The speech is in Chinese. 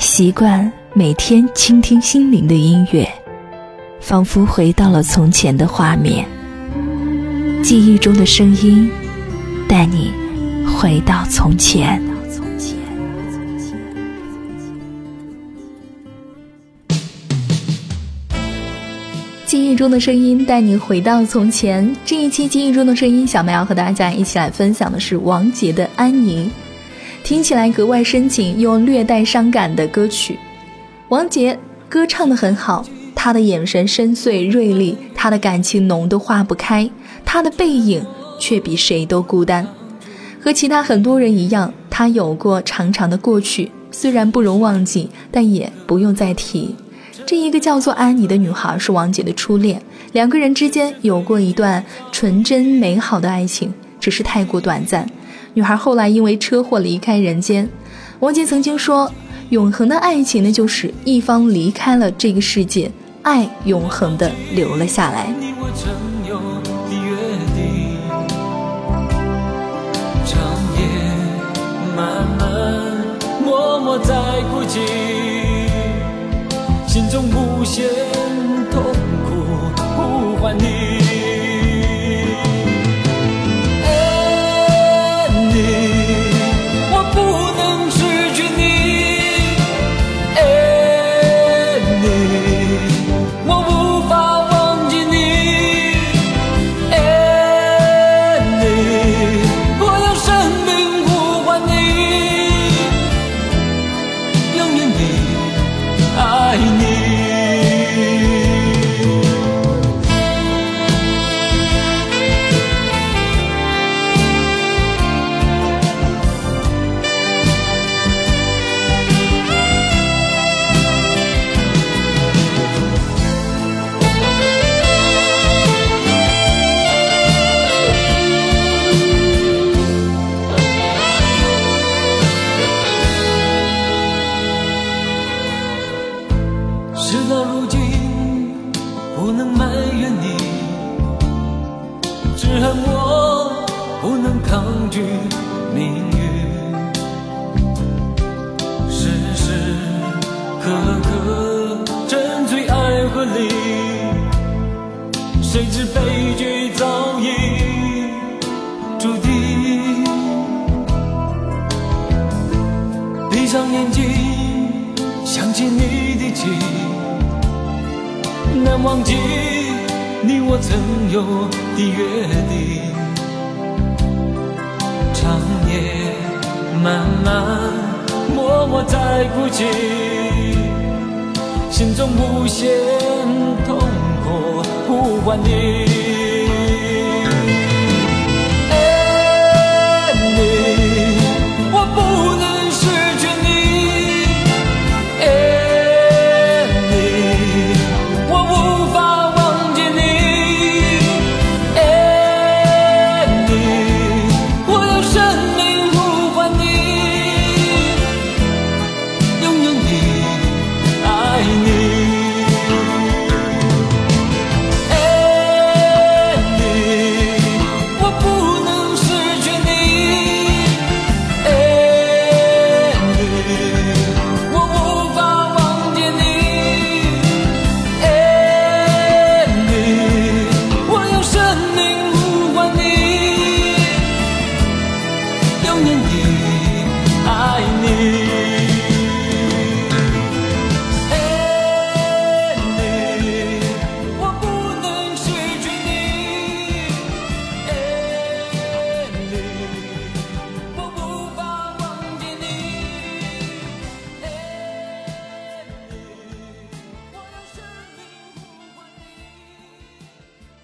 习惯每天倾听心灵的音乐，仿佛回到了从前的画面。记忆中的声音，带你回到从前。记忆中的声音带你回到从前。这一期记忆中的声音，小麦要和大家一起来分享的是王杰的《安宁》，听起来格外深情又略带伤感的歌曲。王杰歌唱的很好，他的眼神深邃锐利，他的感情浓得化不开，他的背影却比谁都孤单。和其他很多人一样，他有过长长的过去，虽然不容忘记，但也不用再提。这一个叫做安妮的女孩是王杰的初恋，两个人之间有过一段纯真美好的爱情，只是太过短暂。女孩后来因为车祸离开人间。王杰曾经说：“永恒的爱情呢，就是一方离开了这个世界，爱永恒的留了下来。”默默在哭泣。心中无限不能埋怨你，只恨我不能抗拒命运。时时刻刻沉醉爱和你，谁知悲剧早已注定。闭上眼睛，想起你的情。难忘记你我曾有的约定。长夜漫漫，默默在哭泣，心中无限痛苦。呼唤你。you.